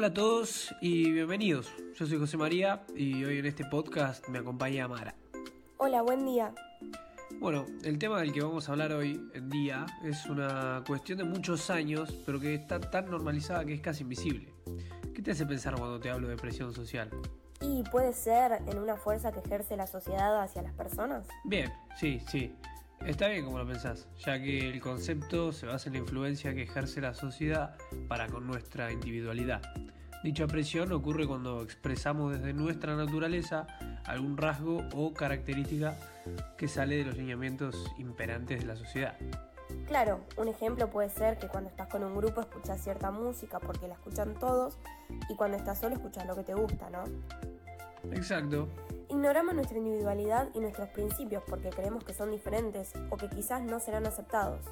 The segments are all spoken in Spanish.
Hola a todos y bienvenidos. Yo soy José María y hoy en este podcast me acompaña Mara. Hola, buen día. Bueno, el tema del que vamos a hablar hoy en día es una cuestión de muchos años, pero que está tan normalizada que es casi invisible. ¿Qué te hace pensar cuando te hablo de presión social? ¿Y puede ser en una fuerza que ejerce la sociedad hacia las personas? Bien, sí, sí. Está bien como lo pensás, ya que el concepto se basa en la influencia que ejerce la sociedad para con nuestra individualidad. Dicha presión ocurre cuando expresamos desde nuestra naturaleza algún rasgo o característica que sale de los lineamientos imperantes de la sociedad. Claro, un ejemplo puede ser que cuando estás con un grupo escuchas cierta música porque la escuchan todos y cuando estás solo escuchas lo que te gusta, ¿no? Exacto. Ignoramos nuestra individualidad y nuestros principios porque creemos que son diferentes o que quizás no serán aceptados.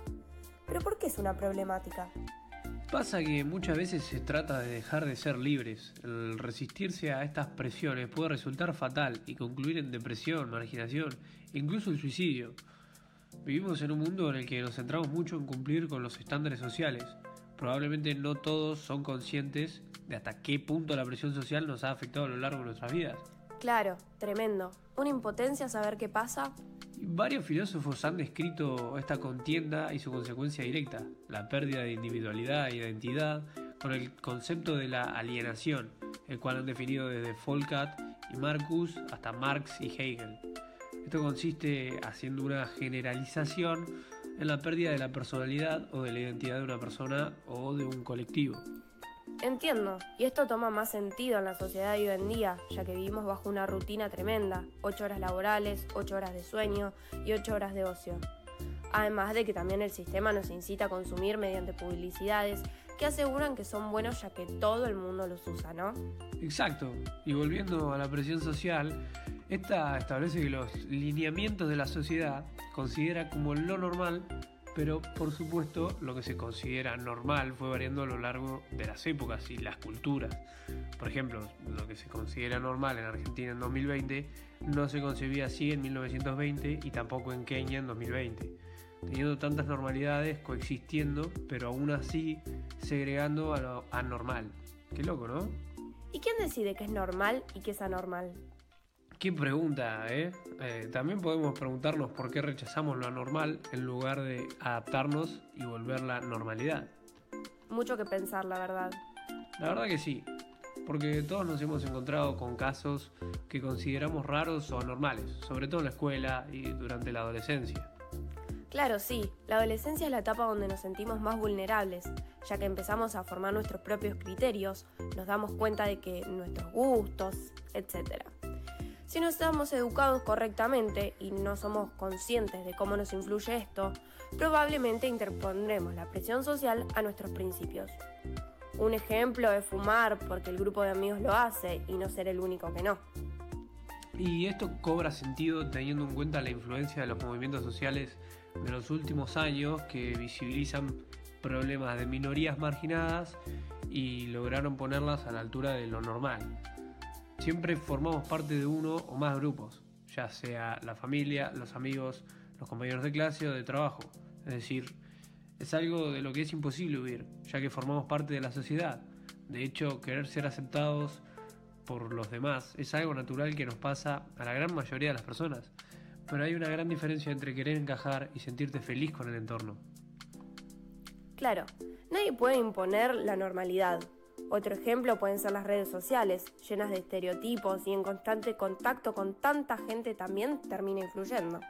Pero ¿por qué es una problemática? Pasa que muchas veces se trata de dejar de ser libres. El resistirse a estas presiones puede resultar fatal y concluir en depresión, marginación incluso el suicidio. Vivimos en un mundo en el que nos centramos mucho en cumplir con los estándares sociales. Probablemente no todos son conscientes de hasta qué punto la presión social nos ha afectado a lo largo de nuestras vidas. Claro, tremendo. Una impotencia saber qué pasa Varios filósofos han descrito esta contienda y su consecuencia directa, la pérdida de individualidad e identidad, con el concepto de la alienación, el cual han definido desde Folcat y Marcus hasta Marx y Hegel. Esto consiste haciendo una generalización en la pérdida de la personalidad o de la identidad de una persona o de un colectivo. Entiendo, y esto toma más sentido en la sociedad de hoy en día, ya que vivimos bajo una rutina tremenda, 8 horas laborales, 8 horas de sueño y 8 horas de ocio. Además de que también el sistema nos incita a consumir mediante publicidades que aseguran que son buenos ya que todo el mundo los usa, ¿no? Exacto, y volviendo a la presión social, esta establece que los lineamientos de la sociedad considera como lo normal pero por supuesto lo que se considera normal fue variando a lo largo de las épocas y las culturas. Por ejemplo, lo que se considera normal en Argentina en 2020 no se concebía así en 1920 y tampoco en Kenia en 2020, teniendo tantas normalidades coexistiendo, pero aún así segregando a lo anormal. Qué loco, ¿no? ¿Y quién decide qué es normal y qué es anormal? Qué pregunta, ¿eh? ¿eh? También podemos preguntarnos por qué rechazamos lo anormal en lugar de adaptarnos y volver la normalidad. Mucho que pensar, la verdad. La verdad que sí, porque todos nos hemos encontrado con casos que consideramos raros o anormales, sobre todo en la escuela y durante la adolescencia. Claro, sí, la adolescencia es la etapa donde nos sentimos más vulnerables, ya que empezamos a formar nuestros propios criterios, nos damos cuenta de que nuestros gustos, etc. Si no estamos educados correctamente y no somos conscientes de cómo nos influye esto, probablemente interpondremos la presión social a nuestros principios. Un ejemplo es fumar porque el grupo de amigos lo hace y no ser el único que no. Y esto cobra sentido teniendo en cuenta la influencia de los movimientos sociales de los últimos años que visibilizan problemas de minorías marginadas y lograron ponerlas a la altura de lo normal. Siempre formamos parte de uno o más grupos, ya sea la familia, los amigos, los compañeros de clase o de trabajo. Es decir, es algo de lo que es imposible huir, ya que formamos parte de la sociedad. De hecho, querer ser aceptados por los demás es algo natural que nos pasa a la gran mayoría de las personas. Pero hay una gran diferencia entre querer encajar y sentirte feliz con el entorno. Claro, nadie puede imponer la normalidad, otro ejemplo pueden ser las redes sociales, llenas de estereotipos y en constante contacto con tanta gente también termina influyendo.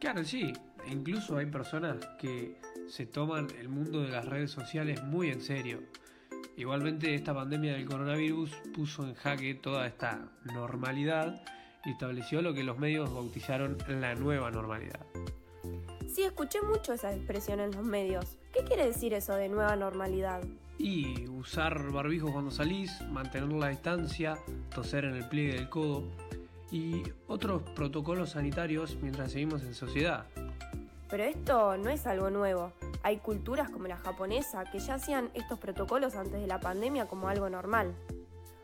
Claro, sí. Incluso hay personas que se toman el mundo de las redes sociales muy en serio. Igualmente esta pandemia del coronavirus puso en jaque toda esta normalidad y estableció lo que los medios bautizaron la nueva normalidad. Sí, escuché mucho esa expresión en los medios. ¿Qué quiere decir eso de nueva normalidad? Y usar barbijo cuando salís, mantener la distancia, toser en el pliegue del codo y otros protocolos sanitarios mientras seguimos en sociedad. Pero esto no es algo nuevo. Hay culturas como la japonesa que ya hacían estos protocolos antes de la pandemia como algo normal.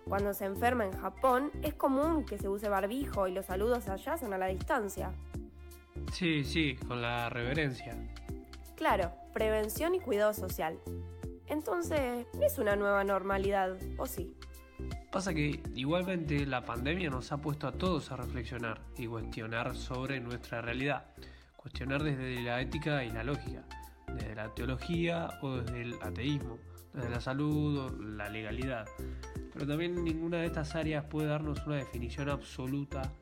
Cuando se enferma en Japón es común que se use barbijo y los saludos allá son a la distancia. Sí, sí, con la reverencia. Claro, prevención y cuidado social. Entonces, no es una nueva normalidad, ¿o sí? Pasa que igualmente la pandemia nos ha puesto a todos a reflexionar y cuestionar sobre nuestra realidad. Cuestionar desde la ética y la lógica, desde la teología o desde el ateísmo, desde la salud o la legalidad. Pero también ninguna de estas áreas puede darnos una definición absoluta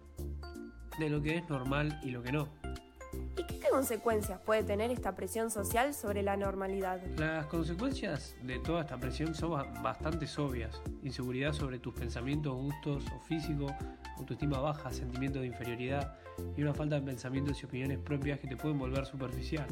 de lo que es normal y lo que no. ¿Y qué consecuencias puede tener esta presión social sobre la normalidad? Las consecuencias de toda esta presión son bastante obvias. Inseguridad sobre tus pensamientos, gustos o físico, autoestima baja, sentimiento de inferioridad y una falta de pensamientos y opiniones propias que te pueden volver superficial.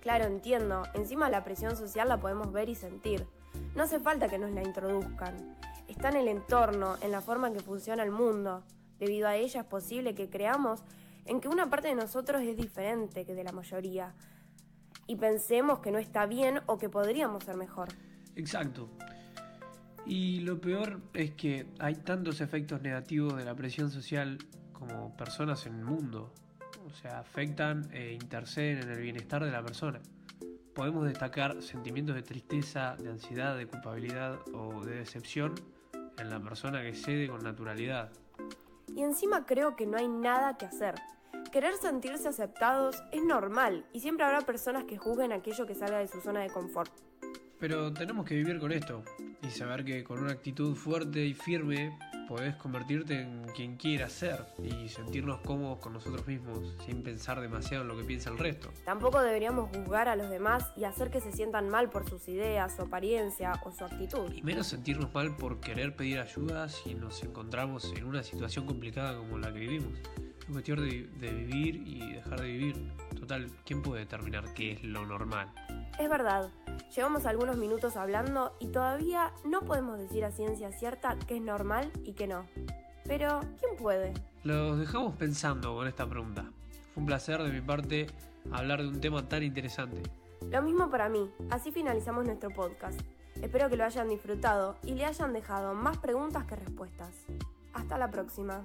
Claro, entiendo. Encima la presión social la podemos ver y sentir. No hace falta que nos la introduzcan. Está en el entorno, en la forma en que funciona el mundo. Debido a ella es posible que creamos en que una parte de nosotros es diferente que de la mayoría y pensemos que no está bien o que podríamos ser mejor. Exacto. Y lo peor es que hay tantos efectos negativos de la presión social como personas en el mundo. O sea, afectan e interceden en el bienestar de la persona. Podemos destacar sentimientos de tristeza, de ansiedad, de culpabilidad o de decepción en la persona que cede con naturalidad. Y encima creo que no hay nada que hacer. Querer sentirse aceptados es normal y siempre habrá personas que juzguen aquello que salga de su zona de confort. Pero tenemos que vivir con esto y saber que con una actitud fuerte y firme podés convertirte en quien quieras ser y sentirnos cómodos con nosotros mismos sin pensar demasiado en lo que piensa el resto. Tampoco deberíamos juzgar a los demás y hacer que se sientan mal por sus ideas, su apariencia o su actitud. Y menos sentirnos mal por querer pedir ayuda si nos encontramos en una situación complicada como la que vivimos. Es cuestión de, de vivir y dejar de vivir. Total, ¿quién puede determinar qué es lo normal? Es verdad, llevamos algunos minutos hablando y todavía no podemos decir a ciencia cierta qué es normal y qué no. Pero, ¿quién puede? Los dejamos pensando con esta pregunta. Fue un placer de mi parte hablar de un tema tan interesante. Lo mismo para mí, así finalizamos nuestro podcast. Espero que lo hayan disfrutado y le hayan dejado más preguntas que respuestas. Hasta la próxima.